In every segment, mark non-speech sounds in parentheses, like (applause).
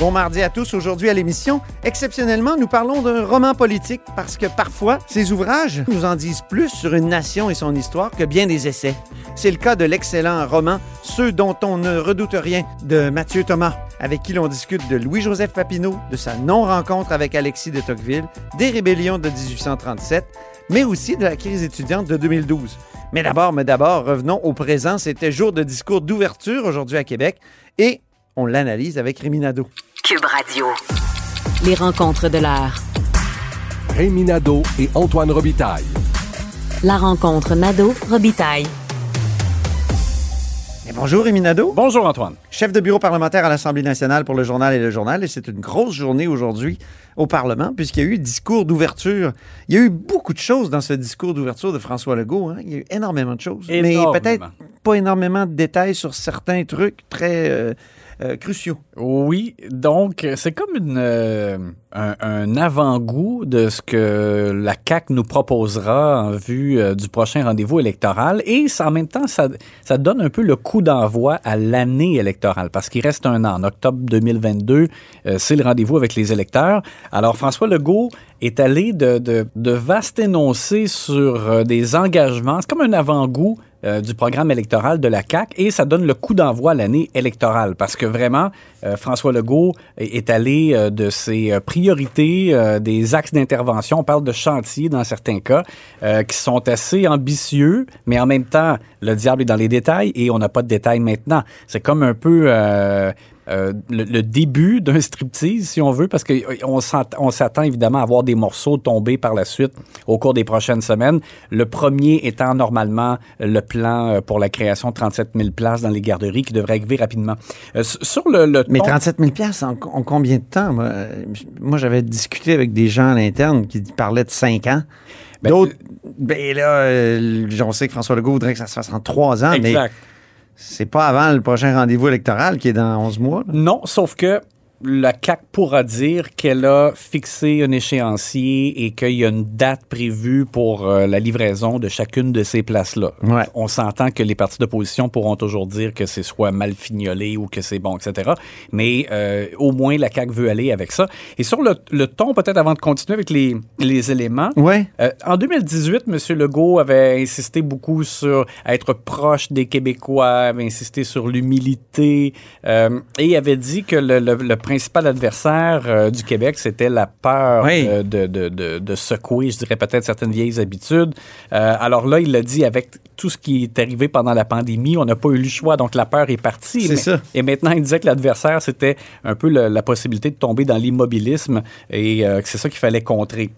Bon mardi à tous. Aujourd'hui à l'émission, exceptionnellement, nous parlons d'un roman politique parce que parfois, ces ouvrages nous en disent plus sur une nation et son histoire que bien des essais. C'est le cas de l'excellent roman Ceux dont on ne redoute rien de Mathieu Thomas, avec qui l'on discute de Louis-Joseph Papineau, de sa non-rencontre avec Alexis de Tocqueville, des rébellions de 1837, mais aussi de la crise étudiante de 2012. Mais d'abord, mais d'abord, revenons au présent. C'était jour de discours d'ouverture aujourd'hui à Québec et on l'analyse avec Rémi Nadeau. Cube Radio. Les rencontres de l'heure. Rémi Nadeau et Antoine Robitaille. La rencontre Nadeau-Robitaille. Et bonjour Rémi Nadeau. Bonjour Antoine. Chef de bureau parlementaire à l'Assemblée nationale pour le journal et le journal. Et c'est une grosse journée aujourd'hui au Parlement puisqu'il y a eu discours d'ouverture. Il y a eu beaucoup de choses dans ce discours d'ouverture de François Legault. hein. Il y a eu énormément de choses. Énormément. Mais peut-être pas énormément de détails sur certains trucs très euh, euh, cruciaux. Oui, donc c'est comme euh, un, un avant-goût de ce que la CAQ nous proposera en vue euh, du prochain rendez-vous électoral et en même temps, ça, ça donne un peu le coup d'envoi à l'année électorale parce qu'il reste un an. En octobre 2022, euh, c'est le rendez-vous avec les électeurs. Alors François Legault est allé de, de, de vastes énoncés sur des engagements. C'est comme un avant-goût euh, du programme électoral de la CAQ et ça donne le coup d'envoi à l'année électorale parce que vraiment, euh, François Legault est, allé euh, de ses priorités, des axes d'intervention, on parle de chantiers dans certains cas, qui sont assez ambitieux, mais en même temps, le diable est dans les détails et on n'a pas de détails maintenant. C'est comme un peu... euh, euh, le, le début d'un striptease, si on veut, parce qu'on s'attend évidemment à voir des morceaux tomber par la suite au cours des prochaines semaines. Le premier étant normalement le plan euh, pour la création de 37 000 places dans les garderies qui devrait arriver rapidement. Euh, sur le, le Mais ton- 37 000 en, en combien de temps? Moi, Euh, moi, j'avais discuté avec des gens à l'interne qui parlaient de 5 ans. Ben, D'autres, ben là, euh, on sait que François Legault voudrait que ça se fasse en 3 ans, mais Exact. C'est pas avant le prochain rendez-vous électoral qui est dans 11 mois. Non, sauf que la CAC pourra dire qu'elle a fixé un échéancier et qu'il y a une date prévue pour euh, la livraison de chacune de ces places-là. Ouais. On s'entend que les partis d'opposition pourront toujours dire que c'est soit mal fignolé ou que c'est bon, etc. Mais euh, au moins, la CAC veut aller avec ça. Et sur le, le ton, peut-être avant de continuer avec les, les éléments, Ouais. euh, en 2018, M. Legault avait insisté beaucoup sur être proche des Québécois, avait insisté sur l'humilité et avait dit que le, le- le principal adversaire euh, du Québec, c'était la peur Oui. euh, de, de- de- de secouer, je dirais peut-être certaines vieilles habitudes. Euh, alors là, il l'a dit avec tout ce qui est arrivé pendant la pandémie, on n'a pas eu le choix, donc la peur est partie. C'est ça. et maintenant, il disait que l'adversaire, c'était un peu le- la possibilité de tomber dans l'immobilisme et que c'est ça qu'il fallait contrer.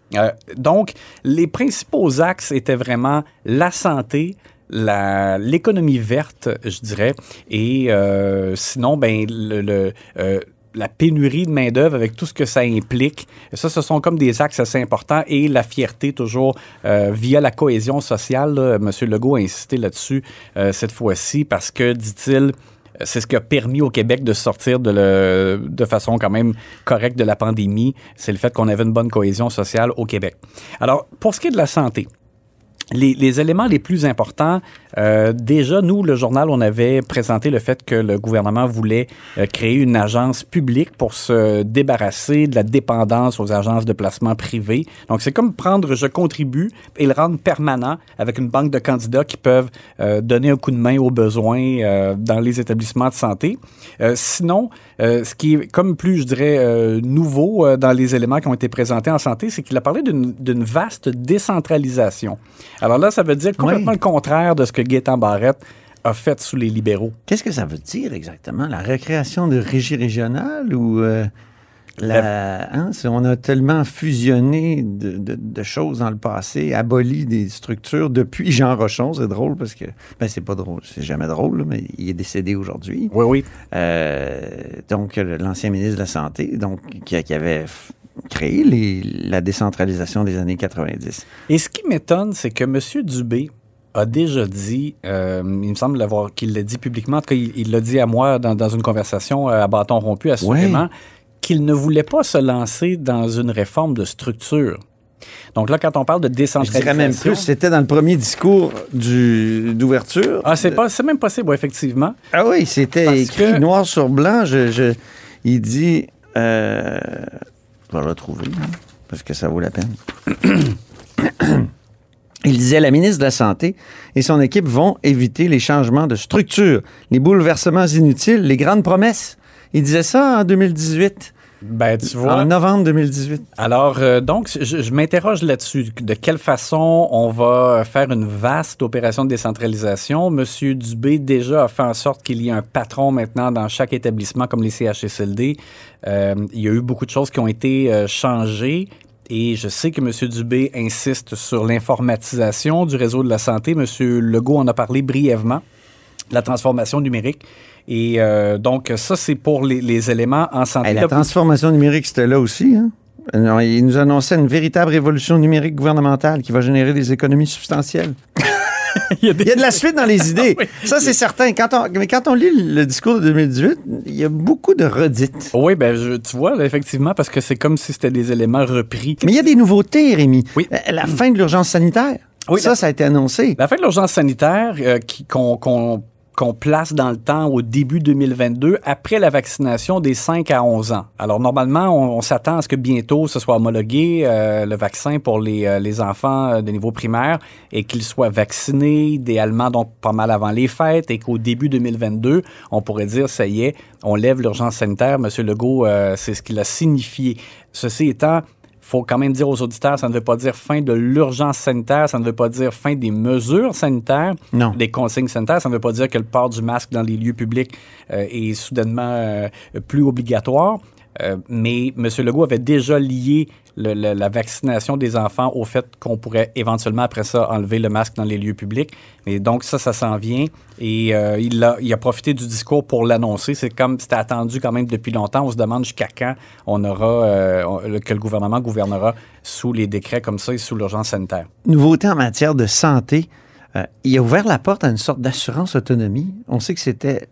Donc, les principaux axes étaient vraiment la santé, l'économie verte, je dirais, et euh, sinon, ben, le, le, euh, la pénurie de main-d'œuvre avec tout ce que ça implique. Ça, ce sont comme des axes assez importants et la fierté toujours euh, via la cohésion sociale. là. Monsieur Legault a insisté là-dessus euh, cette fois-ci parce que, dit-il, c'est ce qui a permis au Québec de sortir de façon quand même correcte de la pandémie. C'est le fait qu'on avait une bonne cohésion sociale au Québec. Alors, pour ce qui est de la santé, les, les éléments les plus importants, euh, déjà, nous, le journal, on avait présenté le fait que le gouvernement voulait euh, créer une agence publique pour se débarrasser de la dépendance aux agences de placement privées. Donc, c'est comme prendre je contribue et le rendre permanent avec une banque de candidats qui peuvent euh, donner un coup de main aux besoins euh, dans les établissements de santé. Euh, sinon, ce qui est comme plus, je dirais, nouveau dans les éléments qui ont été présentés en santé, c'est qu'il a parlé d'une vaste décentralisation. Alors là, ça veut dire complètement Oui. le contraire de ce que Gaétan Barrette a fait sous les libéraux. Qu'est-ce que ça veut dire exactement? La recréation de régie régionale ou euh, la, hein, on a tellement fusionné de, de- de choses dans le passé, aboli des structures depuis Jean Rochon. C'est drôle parce que, ben c'est pas drôle, c'est jamais drôle, mais il est décédé aujourd'hui. Oui, oui. Euh, donc, l'ancien ministre de la Santé, donc, qui, qui avait créé les- la décentralisation des années 90. Et ce qui m'étonne, c'est que M. Dubé a déjà dit, euh, il me semble l'avoir qu'il l'a dit publiquement, en tout cas, il l'a dit à moi dans, dans une conversation euh, à bâton rompu, assurément, qu'il ne voulait pas se lancer dans une réforme de structure. Donc là, quand on parle de Je décentralisation... dirais même plus, c'était dans le premier discours d'ouverture. Ah, c'est pas, c'est même possible, ouais, effectivement. Ah oui, c'était écrit que- noir sur blanc. Je, je- il dit. Euh, retrouver, hein, parce que ça vaut la peine. (coughs) Il disait la ministre de la Santé et son équipe vont éviter les changements de structure, les bouleversements inutiles, les grandes promesses. Il disait ça en 2018, Ben, tu vois. en novembre 2018. Alors, euh, donc, je, je m'interroge là-dessus. De quelle façon on va faire une vaste opération de décentralisation? Monsieur Dubé déjà a fait en sorte qu'il y ait un patron maintenant dans chaque établissement comme les CHSLD. Euh, il y a eu beaucoup de choses qui ont été euh, changées. Et je sais que M. Dubé insiste sur l'informatisation du réseau de la santé. M. Legault en a parlé brièvement, la transformation numérique. Et euh, donc, ça, c'est pour les, les éléments en santé. Hey, la transformation numérique, c'était là aussi. Hein? Non, il nous annonçait une véritable révolution numérique gouvernementale qui va générer des économies substantielles. (laughs) il y a des- Il y a de la suite dans les (laughs) idées. Oui. Ça, c'est certain. Quand on, mais quand on lit le discours de 2018, il y a beaucoup de redites. Oui, ben je- tu vois, là, effectivement, parce que c'est comme si c'était des éléments repris. Mais il y a des nouveautés, Rémi. Oui. La, la fin de l'urgence sanitaire. Oui, ça, la- ça a été annoncé. La fin de l'urgence sanitaire euh, qui- qu'on qu'on- qu'on place dans le temps au début 2022, après la vaccination des 5 à 11 ans. Alors, normalement, on, s'attend à ce que bientôt ce soit homologué, euh, le vaccin pour les, euh, les enfants euh, de niveau primaire, et qu'ils soient vaccinés, idéalement, donc pas mal avant les fêtes, et qu'au début 2022, on pourrait dire, ça y est, on lève l'urgence sanitaire. Monsieur Legault, c'est ce qu'il a signifié. Ceci étant, faut quand même dire aux auditeurs, ça ne veut pas dire fin de l'urgence sanitaire, ça ne veut pas dire fin des mesures sanitaires, Non. des consignes sanitaires, ça ne veut pas dire que le port du masque dans les lieux publics euh, est soudainement euh, plus obligatoire. Euh, mais M. Legault avait déjà lié le- le- la vaccination des enfants au fait qu'on pourrait éventuellement, après ça, enlever le masque dans les lieux publics. Et donc, ça, ça s'en vient. Et euh, il, a, il a profité du discours pour l'annoncer. C'est comme c'était attendu quand même depuis longtemps. On se demande jusqu'à quand on aura, euh, que le gouvernement gouvernera sous les décrets comme ça et sous l'urgence sanitaire. Nouveauté en matière de santé. Euh, il a ouvert la porte à une sorte d'assurance autonomie. On sait que c'était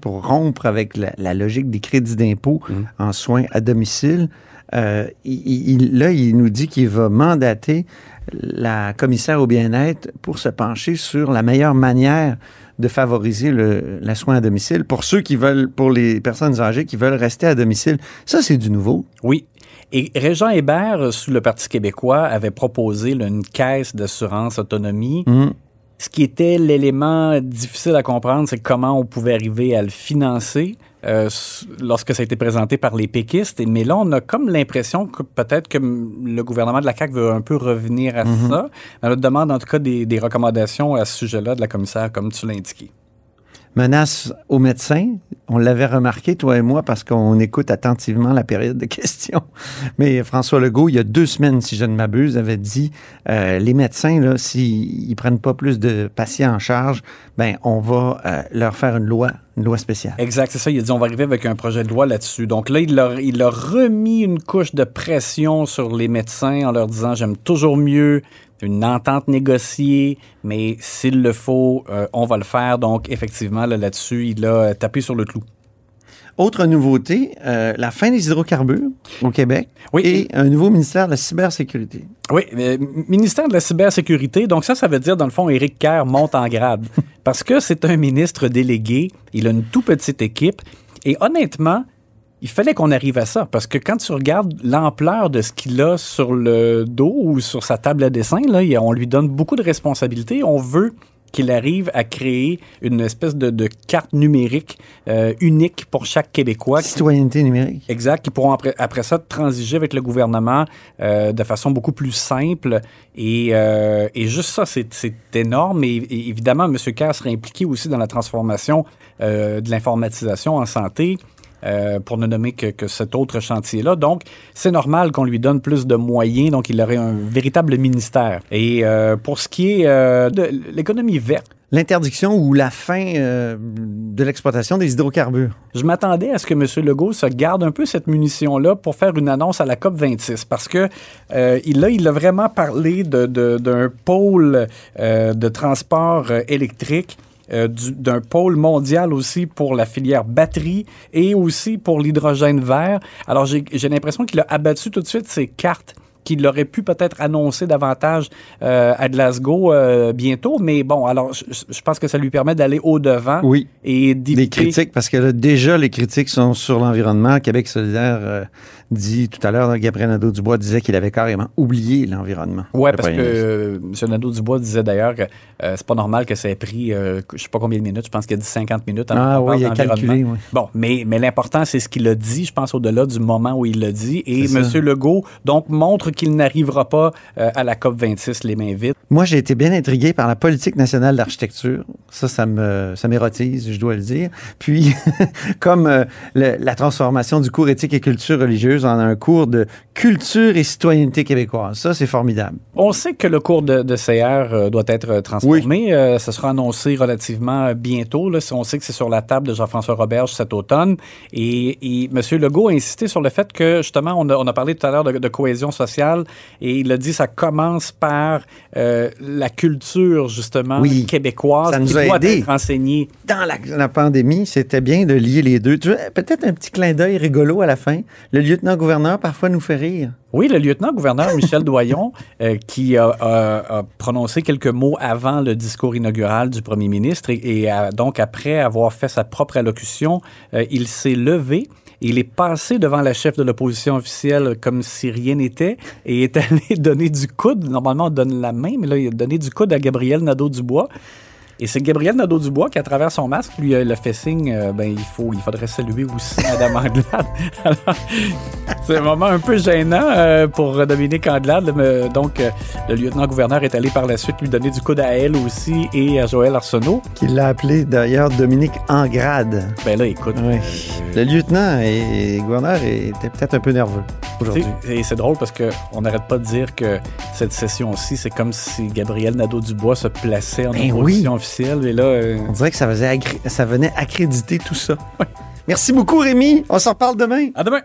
pour rompre avec la, la logique des crédits d'impôt en soins à domicile. Euh, il- il- là, il nous dit qu'il va mandater la commissaire au bien-être pour se pencher sur la meilleure manière de favoriser le, la soin à domicile pour ceux qui veulent, pour les personnes âgées qui veulent rester à domicile. Ça, c'est du nouveau. Oui. Et Régent Hébert, sous le Parti québécois, avait proposé là, une caisse d'assurance autonomie. Mhm. Ce qui était l'élément difficile à comprendre, c'est comment on pouvait arriver à le financer euh, lorsque ça a été présenté par les péquistes. Mais là, on a comme l'impression que peut-être que le gouvernement de la CAQ veut un peu revenir à ça. On demande en tout cas des, des recommandations à ce sujet-là de la commissaire, comme tu l'as indiqué. Menace aux médecins. On l'avait remarqué, toi et moi, parce qu'on écoute attentivement la période de (laughs) questions. Mais François Legault, il y a deux semaines, si je ne m'abuse, avait dit euh, les médecins, là, s'ils ne prennent pas plus de patients en charge, ben on va euh, leur faire une loi, une loi spéciale. Exact, c'est ça. Il a dit on va arriver avec un projet de loi là-dessus. Donc là, il a, il remis une couche de pression sur les médecins en leur disant j'aime toujours mieux une entente négociée, mais s'il le faut, euh, on va le faire. Donc effectivement, là, là-dessus, il a tapé sur le clou. Autre nouveauté, euh, la fin des hydrocarbures au Québec Oui. et un nouveau ministère de la cybersécurité. Oui, euh, ministère de la cybersécurité. Donc ça, ça veut dire, dans le fond, Éric Kerr monte en grade. (laughs) Parce que c'est un ministre délégué, il a une tout petite équipe. Et honnêtement, il fallait qu'on arrive à ça. Parce que quand tu regardes l'ampleur de ce qu'il a sur le dos ou sur sa table à dessin, là, on lui donne beaucoup de responsabilités. On veut qu'il arrive à créer une espèce de, de carte numérique euh, unique pour chaque Québécois. qui- Citoyenneté numérique. Exact, qui pourront après, après ça transiger avec le gouvernement euh, de façon beaucoup plus simple. Et, euh, et juste ça, c'est énorme. Et, et évidemment, M. Kerr sera impliqué aussi dans la transformation de l'informatisation en santé. Euh, pour ne nommer que, que cet autre chantier-là. Donc, c'est normal qu'on lui donne plus de moyens, donc il aurait un véritable ministère. Et euh, pour ce qui est euh, de l'économie verte, l'interdiction ou la fin euh, de l'exploitation des hydrocarbures. Je m'attendais à ce que M. Legault se garde un peu cette munition-là pour faire une annonce à la COP 26 parce que euh, il, là, il a vraiment parlé de- de- d'un pôle euh, de transport électrique. Euh, du- d'un pôle mondial aussi pour la filière batterie et aussi pour l'hydrogène vert. Alors, j'ai l'impression qu'il a abattu tout de suite ses cartes qu'il aurait pu peut-être annoncer davantage euh, à Glasgow euh, bientôt. Mais bon, alors, je, je pense que ça lui permet d'aller au-devant Oui. et Des critiques, parce que là, déjà, les critiques sont sur l'environnement. Québec solidaire dit tout à l'heure, Gabriel Nadeau-Dubois disait qu'il avait carrément oublié l'environnement. Le parce que euh, M. Nadeau-Dubois disait d'ailleurs que euh, c'est pas normal que ça ait pris, euh, je sais pas combien de minutes, je pense qu'il a dit 50 minutes. Ah oui, il a calculé, oui. Bon, mais, mais l'important, c'est ce qu'il a dit, je pense, au-delà du moment où il l'a dit. Et M. Legault, donc, montre qu'il n'arrivera pas euh, à la COP26 les mains vides. Moi, j'ai été bien intrigué par la politique nationale d'architecture. Ça, ça me, ça m'érotise, je dois le dire. Puis, (laughs) comme euh, le- la transformation du cours éthique et culture religieuse en un cours de culture et citoyenneté québécoise. Ça, c'est formidable. On sait que le cours de, de CR euh, doit être euh, transformé. Euh, ça sera annoncé relativement bientôt. Là. On sait que c'est sur la table de Jean-François Roberge cet automne. Et, et M. Legault a insisté sur le fait que, justement, on a, on a parlé tout à l'heure de, de cohésion sociale et il a dit que ça commence par euh, la culture, justement, Oui. québécoise Ça nous qui a doit aidés. être enseignée. Dans la, la pandémie, c'était bien de lier les deux. Peut-être un petit clin d'œil rigolo à la fin. Le lieutenant-gouverneur parfois nous fait rire. Oui, le lieutenant-gouverneur Michel (laughs) Doyon, euh, qui a, prononcé quelques mots avant le discours inaugural du premier ministre et, donc après avoir fait sa propre allocution, euh, il s'est levé. Il est passé devant la chef de l'opposition officielle comme si rien n'était et est (laughs) allé donner du coude. Normalement, on donne la main, mais là, il a donné du coude à Gabriel Nadeau-Dubois. Et c'est Gabriel Nadeau-Dubois qui, à travers son masque, lui euh, le fait signe, euh, ben, il, faut, il faudrait saluer aussi Madame (laughs) Anglade. Alors, c'est un moment un peu gênant euh, pour Dominique Anglade. mais, donc, euh, le lieutenant-gouverneur est allé par la suite lui donner du coude à elle aussi et à Joël Arsenault. Qu'il l'a appelé d'ailleurs Dominique Angrade. Ben là, écoute. Oui. Le lieutenant et gouverneur était peut-être un peu nerveux aujourd'hui. Et c'est drôle parce qu'on n'arrête pas de dire que cette session-ci, c'est comme si Gabriel Nadeau-Dubois se plaçait en Ben opposition officielle. Et là, euh, On dirait que ça, faisait ça venait accréditer tout ça. (laughs) Merci beaucoup, Rémi. On s'en reparle demain. à demain!